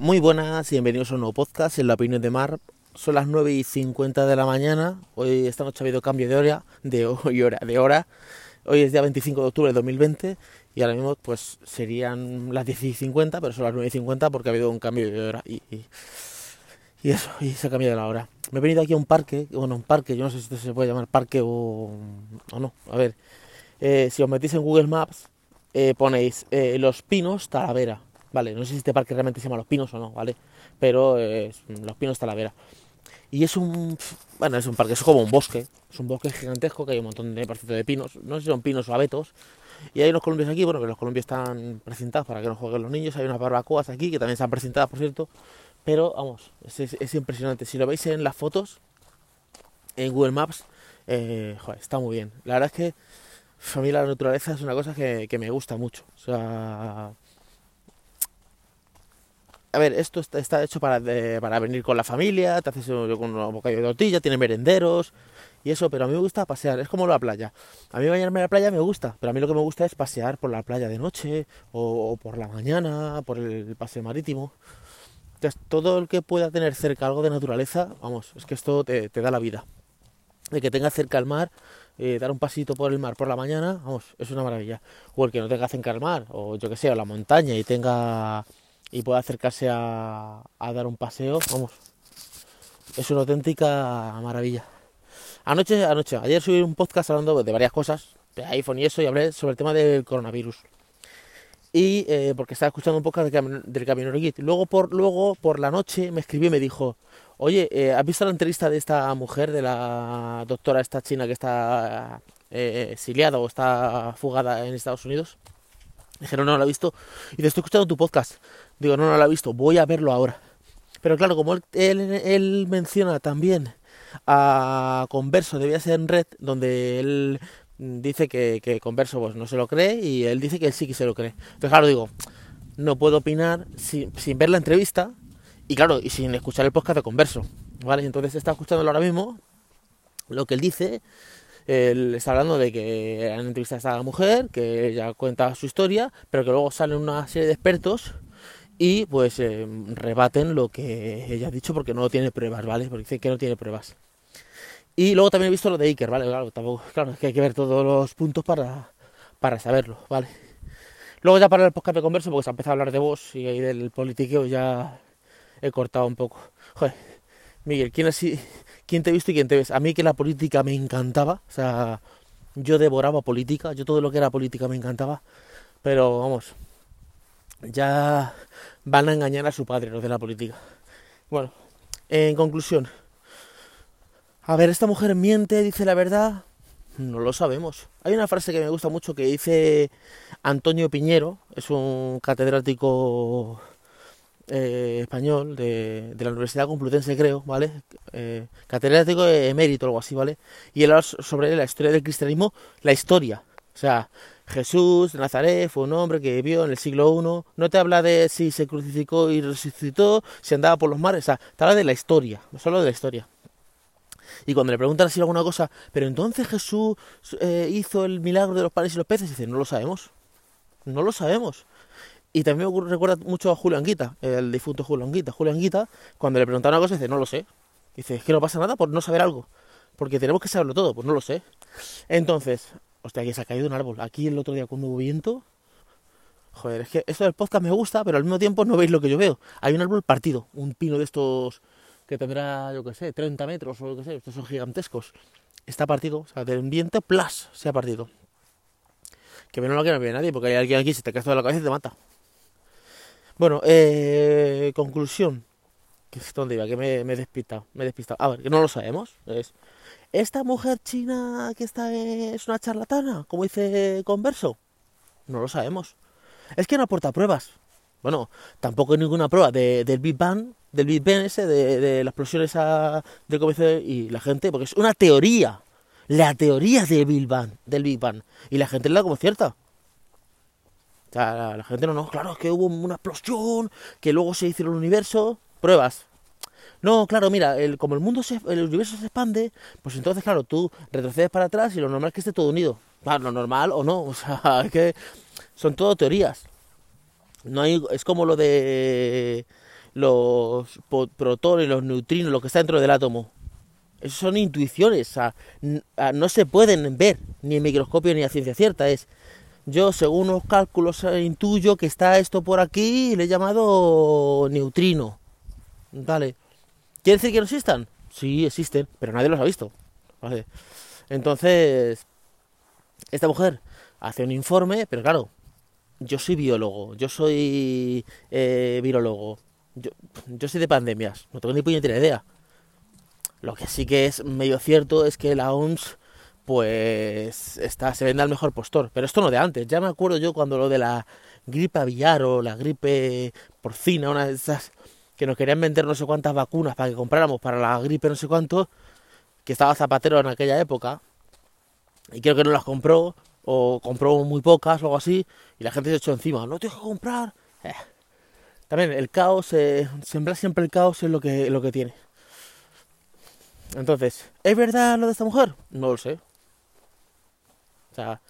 Muy buenas y bienvenidos a un nuevo podcast en la opinión de Mar. Son las 9 y 50 de la mañana. Hoy esta noche ha habido cambio de hora, de hoy hora, de hora. Hoy es día 25 de octubre de 2020 y ahora mismo pues serían las 10 y 50, pero son las 9 y 50 porque ha habido un cambio de hora y, y, eso, y se ha cambiado la hora. Me he venido aquí a un parque, bueno, un parque, yo no sé si esto se puede llamar parque o, o no. A ver, eh, si os metís en Google Maps, eh, ponéis eh, Los Pinos Talavera, ¿vale? No sé si este parque realmente se llama Los Pinos o no, ¿vale? Pero eh, Los Pinos Talavera. Y es un, bueno, es un parque, es como un bosque, es un bosque gigantesco que hay un montón de parcitos de pinos, no sé si son pinos o abetos. Y hay unos columpios aquí, bueno, que los columpios están presentados para que no jueguen los niños, hay unas barbacoas aquí que también están presentadas, por cierto. Pero vamos, es, es, es impresionante. Si lo veis en las fotos, en Google Maps, eh, está muy bien. La verdad es que a mí la naturaleza es una cosa que, que me gusta mucho. O sea, a ver, esto está, hecho para, para venir con la familia, te haces yo con un bocadillo de tortilla, tiene merenderos y eso, pero a mí me gusta pasear, es como la playa. A mí bañarme en la playa me gusta, pero a mí lo que me gusta es pasear por la playa de noche o, por la mañana, por el paseo marítimo. Entonces, todo el que pueda tener cerca algo de naturaleza, vamos, es que esto te, te da la vida. El que tenga cerca el mar, eh, dar un pasito por el mar por la mañana, vamos, es una maravilla. O el que no tenga cerca el mar, o yo que sé, o la montaña y tenga y pueda acercarse a, dar un paseo, vamos, es una auténtica maravilla. Anoche, anoche, ayer subí un podcast hablando de varias cosas, de iPhone y eso, y hablé sobre el tema del coronavirus. Y eh, porque estaba escuchando un poco del, cam del Camionero Git. Luego por, luego por la noche me escribió y me dijo, oye, eh, ¿has visto la entrevista de esta mujer, de la doctora esta china que está eh, exiliada o está fugada en Estados Unidos? Dije, no, no la he visto. Y te estoy escuchando tu podcast. Digo, no, no la he visto, voy a verlo ahora. Pero claro, como él, él, él menciona también a Converso, debía ser en Red, donde él dice que, que, Converso pues, no se lo cree y él dice que él sí que se lo cree. Entonces, claro, digo, no puedo opinar sin, sin ver la entrevista y, claro, y sin escuchar el podcast de Converso. ¿Vale? Entonces, está escuchándolo ahora mismo, lo que él dice. Él está hablando de que han entrevistado a esta mujer, que ella cuenta su historia, pero que luego salen una serie de expertos y pues eh, rebaten lo que ella ha dicho porque no tiene pruebas, ¿vale? Porque dice que no tiene pruebas. Y luego también he visto lo de Iker, ¿vale? Claro, tampoco, claro, es que hay que ver todos los puntos para, para saberlo, ¿vale? Luego ya para el podcast de converso, porque se ha empezado a hablar de vos y del politiqueo ya he cortado un poco. Joder, Miguel, ¿quién, así, ¿quién te y quién te ves? A mí que la política me encantaba, o sea, yo devoraba política, yo todo lo que era política me encantaba, pero vamos, ya van a engañar a su padre los de la política. Bueno, en conclusión, a ver, ¿esta mujer miente, dice la verdad? No lo sabemos. Hay una frase que me gusta mucho que dice Antonio Piñero, es un catedrático eh, español de, de, la Universidad Complutense, creo, ¿vale? Eh, catedrático emérito, algo así, ¿vale? Y él habla sobre la historia del cristianismo, la historia. O sea, Jesús de Nazaret fue un hombre que vivió en el siglo I. No te habla de si se crucificó y resucitó, si andaba por los mares. O sea, te habla de la historia, solo de la historia. Y cuando le preguntan así alguna cosa, pero entonces Jesús eh, hizo el milagro de los panes y los peces, dice, no lo sabemos. No lo sabemos. Y también me recuerda mucho a Julio Anguita, el difunto Julio Anguita. Julio Anguita, cuando le preguntaron una cosa, dice, no lo sé. Dice, es que no pasa nada por no saber algo. Porque tenemos que saberlo todo, pues no lo sé. Entonces, hostia, aquí se ha caído un árbol. Aquí el otro día cuando hubo viento. Joder, es que esto del podcast me gusta, pero al mismo tiempo no veis lo que yo veo. Hay un árbol partido, un pino de estos que tendrá, yo qué sé, 30 metros o lo que sé, estos son gigantescos. Está partido, o sea, del ambiente, plas, se ha partido. Que no lo quiere ver nadie, porque hay alguien aquí, se te cae toda la cabeza te mata. Bueno, eh, conclusión. ¿Qué es donde iba? Que me, he despistado. Me he despistado. A ver, que no lo sabemos. Es, ¿Esta mujer china que está es una charlatana? Como dice Converso. No lo sabemos. Es que no aporta pruebas. Bueno, tampoco hay ninguna prueba de, del Big Bang, del Big Bang ese, de, de la explosión esa del comienzo y la gente, porque es una teoría. La teoría del Big Bang, del Big Bang. Y la gente la como cierta. O sea, la, gente no, no, claro, es que hubo una explosión, que luego se hizo el universo, pruebas. No, claro, mira, el, como el mundo, se, el universo se expande, pues entonces, claro, tú retrocedes para atrás y lo normal es que esté todo unido. Claro, lo normal o no, o sea, es que son todo teorías. No hay, es como lo de los protones, los neutrinos, lo que está dentro del átomo. Eso son intuiciones, no se pueden ver ni en microscopio ni a ciencia cierta. Es yo, según los cálculos, eh, intuyo que está esto por aquí y le he llamado neutrino. Vale. ¿Quiere decir que no existan? Sí, existen, pero nadie los ha visto. Entonces, esta mujer hace un informe, pero claro, yo soy biólogo, yo soy eh, virólogo, yo, yo soy de pandemias, no tengo ni puñetera idea. Lo que sí que es medio cierto es que la OMS pues está, se vende al mejor postor. Pero esto no de antes. Ya me acuerdo yo cuando lo de la gripe aviar o la gripe porcina, una de esas que nos querían vender no sé cuántas vacunas para que compráramos para la gripe no sé cuánto, que estaba Zapatero en aquella época, y creo que no las compró, o compró muy pocas o algo así, y la gente se echó encima, no tengo que comprar. Eh. También el caos, eh, sembrar siempre el caos es lo que, lo que tiene. Entonces, ¿es verdad lo de esta mujer? No lo sé. Sea,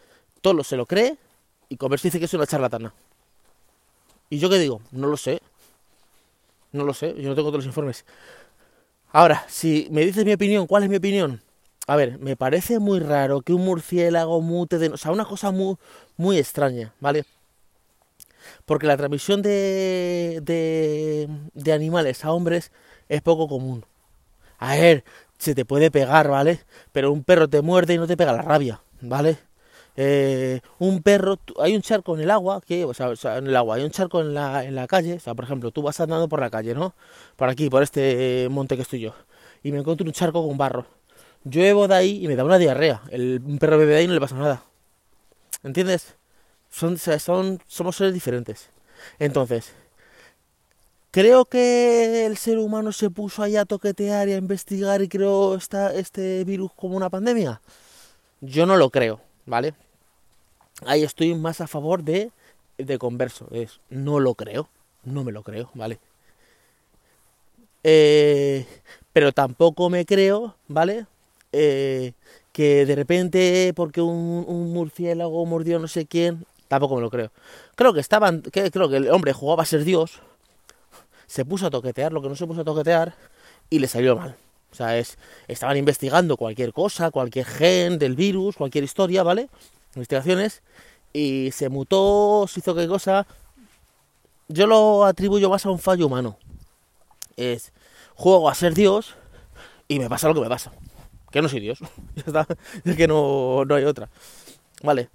todo se lo cree y Converse dice que es una charlatana. ¿Y yo qué digo? No lo sé. No lo sé, yo no tengo todos los informes. Ahora, si me dices mi opinión, ¿cuál es mi opinión? A ver, me parece muy raro que un murciélago mute de... O sea, una cosa muy, muy extraña, ¿vale? Porque la transmisión de, de, de animales a hombres es poco común. A ver, se te puede pegar, ¿vale? Pero un perro te muerde y no te pega la rabia, ¿vale? Eh, un perro, hay un charco en el agua, que, o sea, en el agua, hay un charco en la, en la calle, o sea, por ejemplo, tú vas andando por la calle, ¿no? Por aquí, por este monte que estoy yo, y me encuentro un charco con barro. Lluevo de ahí y me da una diarrea. El, un perro bebe de ahí y no le pasa nada. ¿Entiendes? Son, son, somos seres diferentes. Entonces, creo que el ser humano se puso ahí a toquetear y a investigar y creó esta, este virus como una pandemia. Yo no lo creo, ¿vale? Ahí estoy más a favor de, de converso. Es, no lo creo, no me lo creo, ¿vale? Eh, pero tampoco me creo, ¿vale? Eh, que de repente, porque un, murciélago mordió no sé quién, tampoco me lo creo. Creo que estaban, que, creo que el hombre jugaba a ser Dios, se puso a toquetear lo que no se puso a toquetear y le salió mal. O sea, es, estaban investigando cualquier cosa, cualquier gen del virus, cualquier historia, ¿vale? Investigaciones, y se mutó, se hizo qué cosa. Yo lo atribuyo más a un fallo humano. Es, juego a ser Dios y me pasa lo que me pasa. Que no soy Dios. ya está. Es que no, no hay otra. Vale.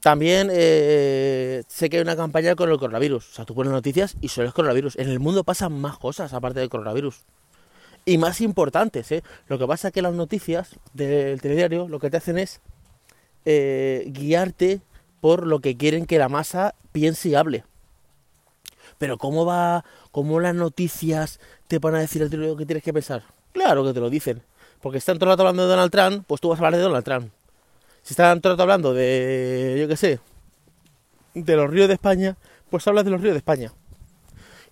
También eh, sé que hay una campaña con el coronavirus. O sea, tú pones noticias y solo es coronavirus. En el mundo pasan más cosas aparte del coronavirus. Y más importantes, ¿eh? Lo que pasa es que las noticias del telediario lo que te hacen es eh, guiarte por lo que quieren que la masa piense y hable. Pero ¿cómo va, cómo las noticias te van a decir lo que tienes que pensar? Claro que te lo dicen. Porque están todo el rato hablando de Donald Trump, pues tú vas a hablar de Donald Trump. Si están todo el rato hablando de, yo qué sé, de los ríos de España, pues hablas de los ríos de España.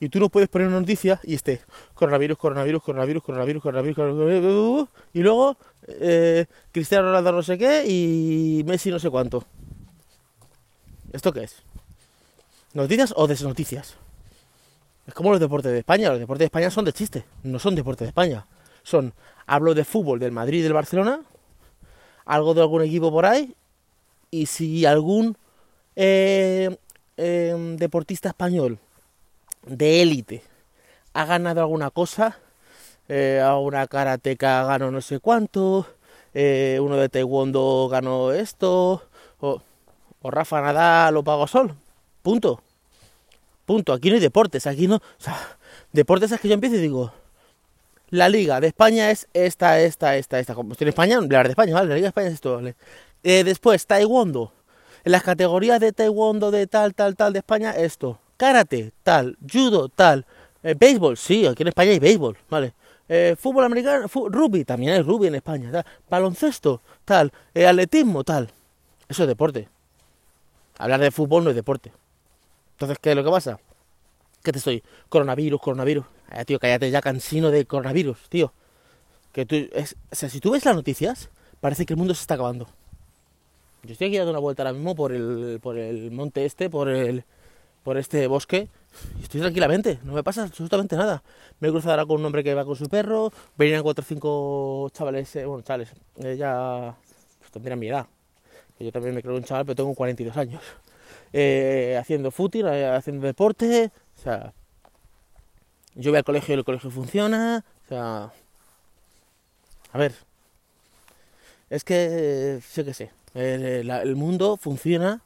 Y tú no puedes poner una noticia y esté coronavirus, coronavirus, coronavirus, coronavirus, coronavirus, coronavirus, y luego eh, Cristiano Ronaldo no sé qué y Messi no sé cuánto. ¿Esto qué es? ¿Noticias o desnoticias? Es como los deportes de España. Los deportes de España son de chiste, no son deportes de España. Son, hablo de fútbol del Madrid y del Barcelona, algo de algún equipo por ahí, y si algún eh, eh, deportista español de élite ha ganado alguna cosa, eh, una karateca ganó no sé cuánto, eh, uno de taekwondo ganó esto, o, o Rafa Nadal o Pago Sol, punto. Punto, aquí no hay deportes, aquí no... O sea, deportes es que yo empiezo y digo, la liga de España es esta, esta, esta, esta. Como estoy en España, hablar de España, ¿vale? La liga de España es esto, ¿vale? Eh, después, taekwondo. En las categorías de taekwondo de tal, tal, tal de España, esto. Karate, tal. Judo, tal. Eh, béisbol, sí, aquí en España hay béisbol, ¿vale? Eh, fútbol americano, rugby, también hay rugby en España, tal. Baloncesto, tal. Eh, atletismo, tal. Eso es deporte. Hablar de fútbol no es deporte. Entonces, ¿qué es lo que pasa? ¿Qué te estoy? Coronavirus, coronavirus. Eh, tío, cállate ya cansino de coronavirus, tío. Que tú, es, o sea, si tú ves las noticias, parece que el mundo se está acabando. Yo estoy aquí dando una vuelta ahora mismo por el, por el monte este, por el, por este bosque y estoy tranquilamente, no me pasa absolutamente nada. Me he cruzado ahora con un hombre que va con su perro, venían cuatro o cinco chavales, eh, bueno, chavales, eh, ya pues, mi edad. Yo también me creo un chaval, pero tengo 42 años. Eh, haciendo fútbol, haciendo deporte, o sea, yo voy al colegio y el colegio funciona, o sea, a ver, es que, yo qué sé, el, mundo funciona,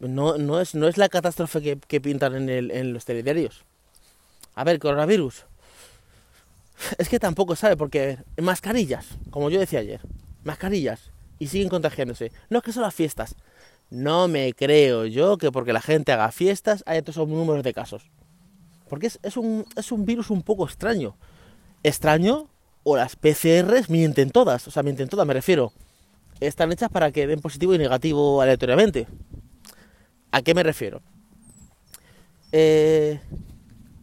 no, no, es, no es la catástrofe que, pintan en, el, en los telediarios. A ver, coronavirus. Es que tampoco sabe, porque mascarillas, como yo decía ayer, mascarillas, y siguen contagiándose. No es que son las fiestas. No me creo yo que porque la gente haga fiestas haya todos esos números de casos. Porque es, es, un, es un virus un poco extraño. Extraño o las PCRs mienten todas, o sea, mienten todas, me refiero. Están hechas para que den positivo y negativo aleatoriamente. ¿A qué me refiero? Eh,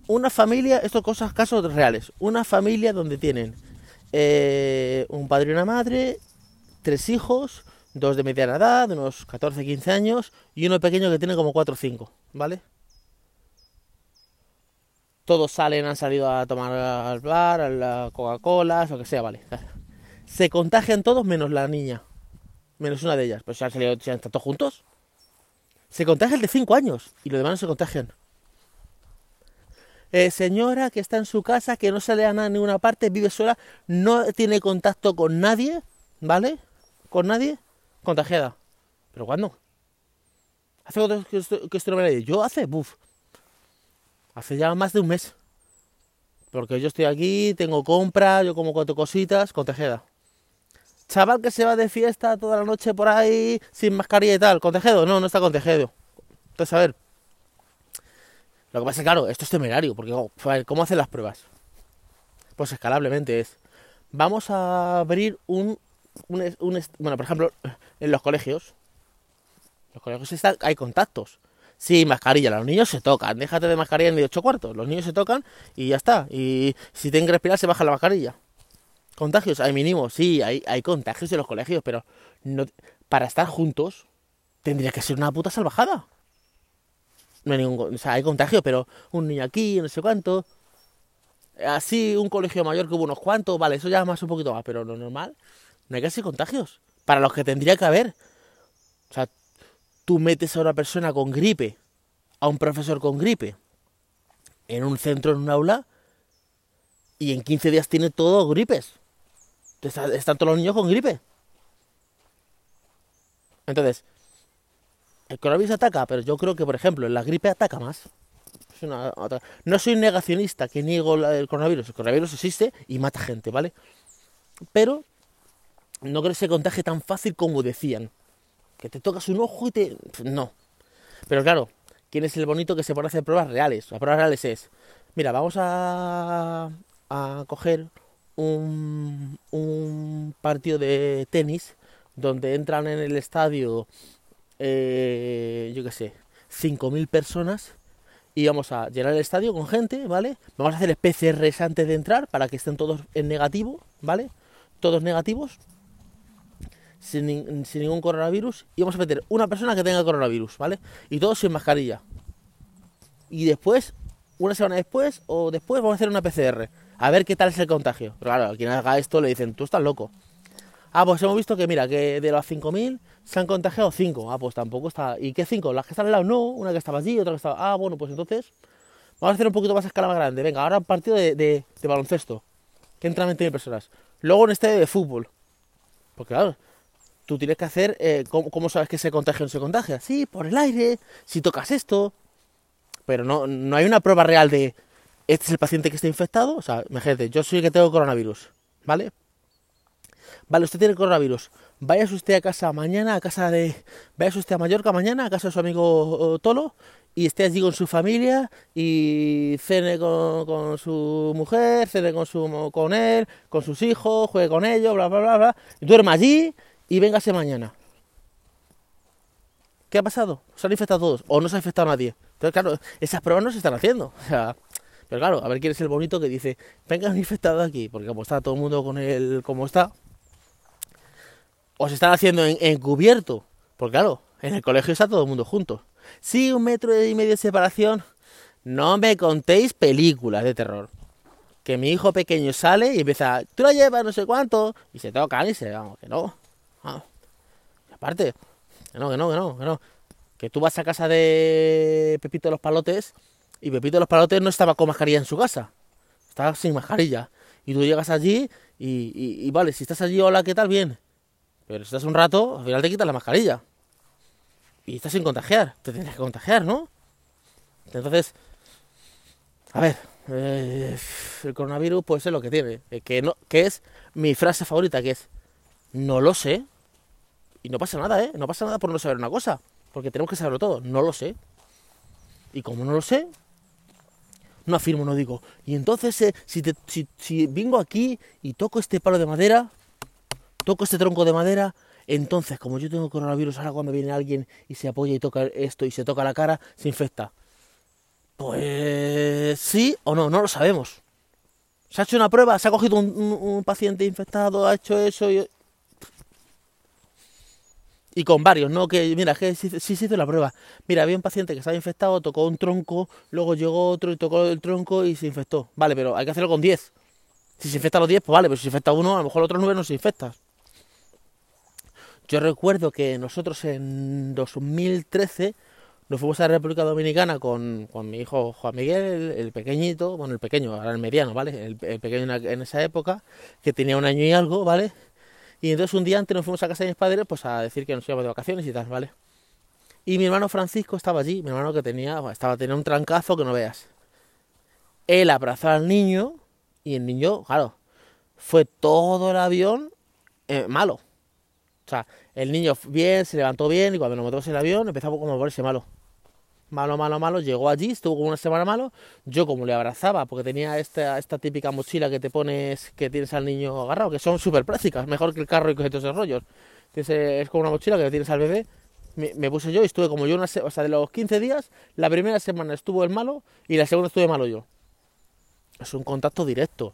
una familia, estos cosas, casos reales, una familia donde tienen eh, un padre y una madre, tres hijos, dos de mediana edad, de unos 14, 15 años, y uno pequeño que tiene como 4 o 5, ¿vale? todos salen, han salido a tomar al bar, a la Coca-Cola, lo que sea, vale. Se contagian todos menos la niña. Menos una de ellas. Pues se han salido, se han todos juntos. Se contagia el de 5 años y los demás no se contagian. Eh, señora que está en su casa, que no sale a ninguna parte, vive sola, no tiene contacto con nadie, ¿vale? Con nadie, contagiada. ¿Pero cuándo? ¿Hace que esto, que esto no me Yo hace, buf, hace ya más de un mes. Porque yo estoy aquí, tengo compra, yo como cuatro cositas, contagiada. Chaval que se va de fiesta toda la noche por ahí, sin mascarilla y tal, ¿contagiado? No, no está contagiado. Entonces, a ver. Lo que pasa es claro, esto es temerario, porque oh, ¿cómo hacen las pruebas? Pues escalablemente es. Vamos a abrir un, un, bueno, por ejemplo, en los colegios. Los colegios están, hay contactos. Sí, mascarilla, los niños se tocan, déjate de mascarilla de ocho cuartos, los niños se tocan y ya está. Y si tienen que respirar se baja la mascarilla. Contagios, hay mínimo, sí, hay, hay contagios en los colegios, pero no, para estar juntos tendría que ser una puta salvajada. No hay ningún, o sea, hay contagio, pero un niño aquí, no sé cuánto. Así, un colegio mayor que hubo unos cuantos, vale, eso ya más un poquito más, pero lo normal, no hay casi contagios. Para los que tendría que haber. O sea, tú metes a una persona con gripe, a un profesor con gripe, en un centro, en un aula, y en 15 días tiene todo gripes. Están todos los niños con gripe. Entonces, el coronavirus ataca, pero yo creo que, por ejemplo, la gripe ataca más. no soy negacionista que niego el coronavirus. El coronavirus existe y mata gente, ¿vale? Pero no creo que se contagie tan fácil como decían que te tocas un ojo y te... No. Pero claro, ¿quién es el bonito que se pone a hacer pruebas reales? Las pruebas reales es, mira, vamos a, a coger un, partido de tenis donde entran en el estadio, eh, yo qué sé, 5.000 personas y vamos a llenar el estadio con gente, ¿vale? Vamos a hacer PCRs antes de entrar para que estén todos en negativo, ¿vale? Todos negativos sin, ningún coronavirus y vamos a meter una persona que tenga coronavirus, ¿vale? Y todos sin mascarilla. Y después, una semana después o después vamos a hacer una PCR. A ver qué tal es el contagio. Claro, a quien haga esto le dicen, tú estás loco. Ah, pues hemos visto que mira, que de los 5.000 se han contagiado 5. Ah, pues tampoco está... ¿Y qué 5? ¿Las que están al lado? No, una que estaba allí, otra que estaba... Ah, bueno, pues entonces vamos a hacer un poquito más a escala más grande. Venga, ahora un partido de, baloncesto. Que entran 20.000 personas. Luego en este de fútbol. Porque claro, tú tienes que hacer, eh, ¿cómo, sabes que se contagia o no se contagia? Sí, por el aire, si tocas esto, pero no, no hay una prueba real de, este es el paciente que está infectado, o sea, imagínate, yo soy el que tengo coronavirus, ¿vale? Vale, usted tiene coronavirus, vaya usted a casa mañana, a casa de, vaya usted a Mallorca mañana, a casa de su amigo Tolo, y esté allí con su familia y cene con, su mujer, cene con, su, con él, con sus hijos, juegue con ellos, bla, bla, bla, bla, y duerma allí y véngase mañana. ¿Qué ha pasado? ¿Se han infectado todos? ¿O no se ha infectado nadie? Entonces, claro, esas pruebas no se están haciendo. O sea, pero claro, a ver quién es el bonito que dice, venga un infectado aquí, porque como está todo el mundo con él como está, o se están haciendo encubierto, porque claro, en el colegio está todo el mundo junto. Sí, un metro y medio de separación. No me contéis películas de terror. Que mi hijo pequeño sale y empieza, tú la llevas no sé cuánto, y se tocan y se, vamos, que no. Ah. aparte, que no, que no, que no, que no. Que tú vas a casa de Pepito de los Palotes y Pepito de los Palotes no estaba con mascarilla en su casa. Estaba sin mascarilla. Y tú llegas allí y, y vale, si estás allí, hola, ¿qué tal? Bien. Pero si estás un rato, al final te quitas la mascarilla. Y estás sin contagiar. Te tienes que contagiar, ¿no? Entonces, a ver, eh, el coronavirus puede ser lo que tiene. Eh, que, no, que es mi frase favorita, que es, no lo sé. Y no pasa nada, ¿eh? No pasa nada por no saber una cosa. Porque tenemos que saberlo todo. No lo sé. Y como no lo sé, no afirmo, no digo. Y entonces, eh, si, si, si vengo aquí y toco este palo de madera, toco este tronco de madera, entonces, como yo tengo coronavirus, ahora cuando viene alguien y se apoya y toca esto y se toca la cara, se infecta. Pues sí o no, no lo sabemos. Se ha hecho una prueba, se ha cogido un, paciente infectado, ha hecho eso y... Y con varios, ¿no? Que, mira, que sí, se hizo la prueba. Mira, había un paciente que estaba infectado, tocó un tronco, luego llegó otro y tocó el tronco y se infectó. Vale, pero hay que hacerlo con 10. Si se infecta los 10, pues vale, pero si se infecta uno, a lo mejor otros 9 no se infecta. Yo recuerdo que nosotros en 2013 nos fuimos a la República Dominicana con, mi hijo Juan Miguel, el, pequeñito, bueno, el pequeño, ahora el mediano, ¿vale? El, pequeño en, esa época, que tenía un año y algo, ¿vale? Y entonces un día antes nos fuimos a casa de mis padres, pues a decir que nos íbamos de vacaciones y tal, ¿vale? Y mi hermano Francisco estaba allí, mi hermano que tenía, estaba teniendo un trancazo que no veas. Él abrazó al niño y el niño, claro, fue todo el avión eh, malo. O sea, el niño bien, se levantó bien y cuando nos montamos en el avión empezó como a ponerse malo malo, malo, malo, llegó allí, estuvo como una semana malo, yo como le abrazaba, porque tenía esta, esta típica mochila que te pones, que tienes al niño agarrado, que son súper prácticas, mejor que el carro y que todos esos rollos. es como una mochila que tienes al bebé, me, puse yo y estuve como yo, una o sea, de los 15 días, la primera semana estuvo el malo y la segunda estuve malo yo. Es un contacto directo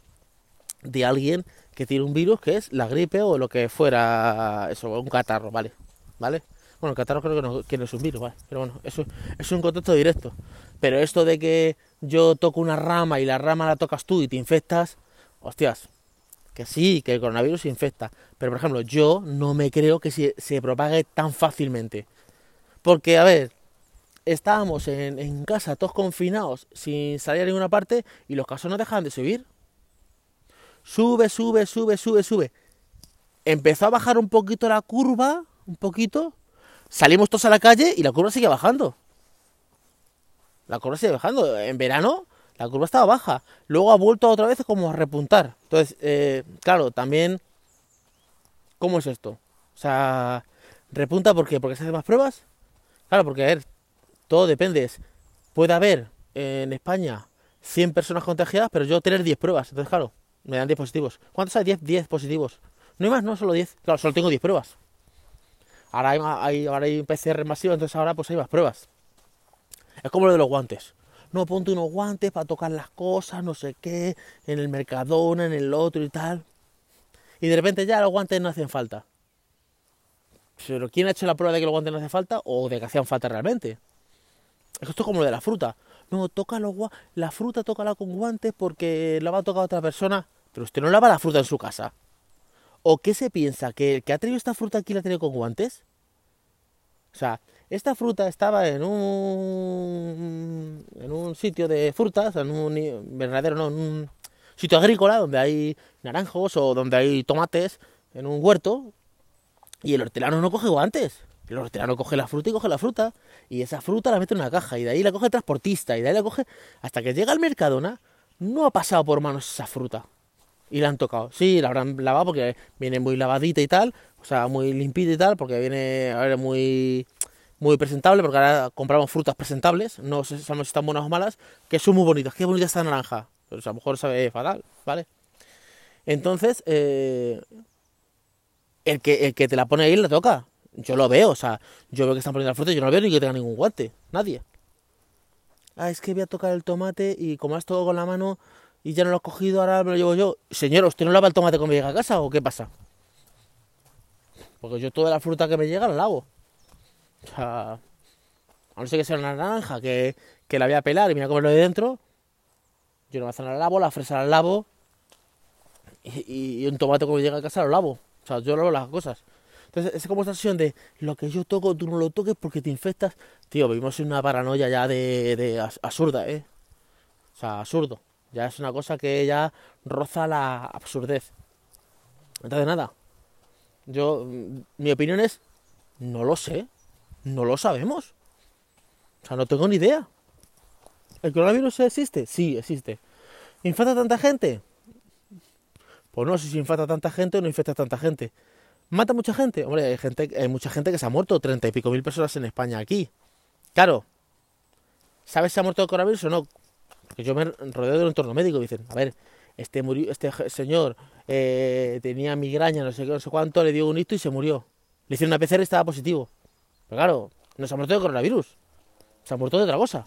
de alguien que tiene un virus que es la gripe o lo que fuera, eso, un catarro, ¿vale? ¿Vale? Bueno, catarro creo que no, que no es un. Pero bueno, eso es un contacto directo. Pero esto de que yo toco una rama y la rama la tocas tú y te infectas, hostias, que sí, que el coronavirus se infecta. Pero por ejemplo, yo no me creo que se, se propague tan fácilmente. Porque, a ver, estábamos en, en, casa todos confinados sin salir a ninguna parte y los casos no dejaban de subir. Sube, sube, sube, sube, sube. Empezó a bajar un poquito la curva, un poquito, salimos todos a la calle y la curva sigue bajando. La curva sigue bajando. En verano la curva estaba baja. Luego ha vuelto otra vez como a repuntar. Entonces, eh, claro, también... ¿Cómo es esto? O sea, repunta ¿por qué? porque se hacen más pruebas. Claro, porque a ver, todo depende. Puede haber en España 100 personas contagiadas, pero yo tener 10 pruebas. Entonces, claro, me dan 10 positivos. ¿Cuántos hay? 10, 10 positivos. No hay más, no, solo 10. Claro, solo tengo 10 pruebas. Ahora hay, hay, ahora hay PCR masivo, entonces ahora pues hay más pruebas. Es como lo de los guantes. No, ponte unos guantes para tocar las cosas, no sé qué, en el Mercadona, en el otro y tal. Y de repente ya los guantes no hacen falta. Pero ¿quién ha hecho la prueba de que los guantes no hacen falta o de que hacían falta realmente? Esto es como lo de la fruta. No, toca los la fruta tócala con guantes porque la va a tocar otra persona. Pero usted no lava la fruta en su casa. ¿O qué se piensa? ¿Que el que ha traído esta fruta aquí la traído con guantes? O sea, esta fruta estaba en un, en un sitio de frutas, en un verdadero, no, en un sitio agrícola donde hay naranjos o donde hay tomates, en un huerto, y el hortelano no coge guantes. El hortelano coge la fruta y coge la fruta, y esa fruta la mete en una caja, y de ahí la coge el transportista, y de ahí la coge hasta que llega al Mercadona, no ha pasado por manos esa fruta y la han tocado. Sí, la habrán lavado porque viene muy lavadita y tal, o sea, muy limpita y tal, porque viene a ver, muy muy presentable, porque ahora compramos frutas presentables, no sabemos si están buenas o malas, que son muy bonitas. Qué bonita esta naranja, pero a lo mejor sabe fatal, ¿vale? Entonces, eh, el, que, el que te la pone ahí la toca. Yo lo veo, o sea, yo veo que están poniendo la fruta y yo no veo ni que tenga ningún guante, nadie. Ah, es que voy a tocar el tomate y como has tocado con la mano, y ya no lo he cogido, ahora me lo llevo yo. Señor, ¿usted no lava el tomate cuando llega a casa o qué pasa? Porque yo toda la fruta que me llega la lavo. O sea, A no ser que sea una naranja que, que la voy a pelar y me voy a comerlo de dentro. Yo una manzana la lavo, la fresa la lavo. Y, un tomate cuando llega a casa lo lavo. O sea, yo lavo las cosas. Entonces, es como esta sesión de lo que yo toco, tú no lo toques porque te infectas. Tío, vivimos en una paranoia ya de, de absurda, ¿eh? O sea, absurdo. Ya es una cosa que ya roza la absurdez. Entonces, nada. Yo, mm, mi opinión es, no lo sé. No lo sabemos. O sea, no tengo ni idea. ¿El coronavirus existe? Sí, existe. ¿Infecta tanta gente? Pues no si infecta tanta gente o no infecta tanta gente. ¿Mata mucha gente? Hombre, hay, gente, hay mucha gente que se ha muerto, treinta y pico mil personas en España aquí. Claro, ¿sabes si ha muerto de coronavirus o no? Porque yo me rodeo de un entorno médico dicen, a ver, este, murió, este señor eh, tenía migraña, no sé no sé cuánto, le dio un hito y se murió. Le hicieron una PCR y estaba positivo. Pero claro, no se ha muerto de coronavirus, se ha muerto de otra cosa.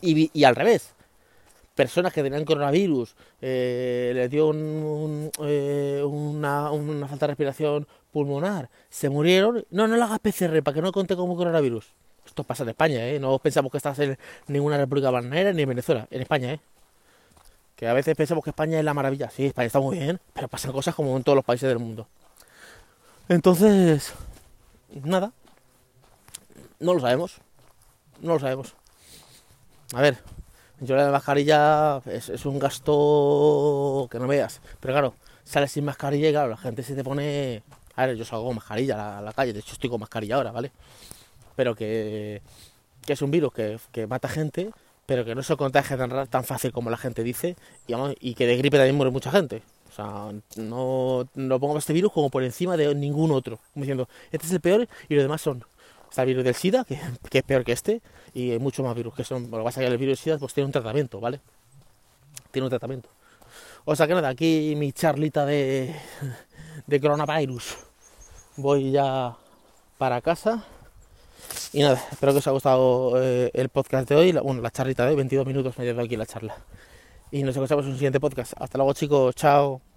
Y, y al revés, personas que tenían coronavirus, eh, les dio un, eh, una, una falta de respiración pulmonar, se murieron. No, no le hagas PCR para que no conte como coronavirus. Esto pasa en España, ¿eh? No pensamos que estás en ninguna república bananera ni en Venezuela, en España, ¿eh? Que a veces pensamos que España es la maravilla. Sí, España está muy bien, pero pasan cosas como en todos los países del mundo. Entonces, nada. No lo sabemos. No lo sabemos. A ver, yo la mascarilla es, un gasto que no veas. Pero claro, sales sin mascarilla y claro, la gente se te pone... A ver, yo salgo con mascarilla a la, a la calle, de hecho estoy con mascarilla ahora, ¿vale? Pero que, es un virus que, mata gente, pero que no se contagia tan, tan fácil como la gente dice, y, que de gripe también muere mucha gente. O sea, no, no pongo este virus como por encima de ningún otro. Como diciendo, este es el peor y los demás son. Está el virus del SIDA, que, que es peor que este, y hay muchos más virus que son. Lo que pasa es que el virus del SIDA pues tiene un tratamiento, ¿vale? Tiene un tratamiento. O sea que nada, aquí mi charlita de, de coronavirus. Voy ya para casa. Y nada, espero que os haya gustado eh, el podcast de hoy. bueno, la charlita de hoy, 22 minutos me he aquí la charla. Y nos escuchamos en un siguiente podcast. Hasta luego chicos, chao.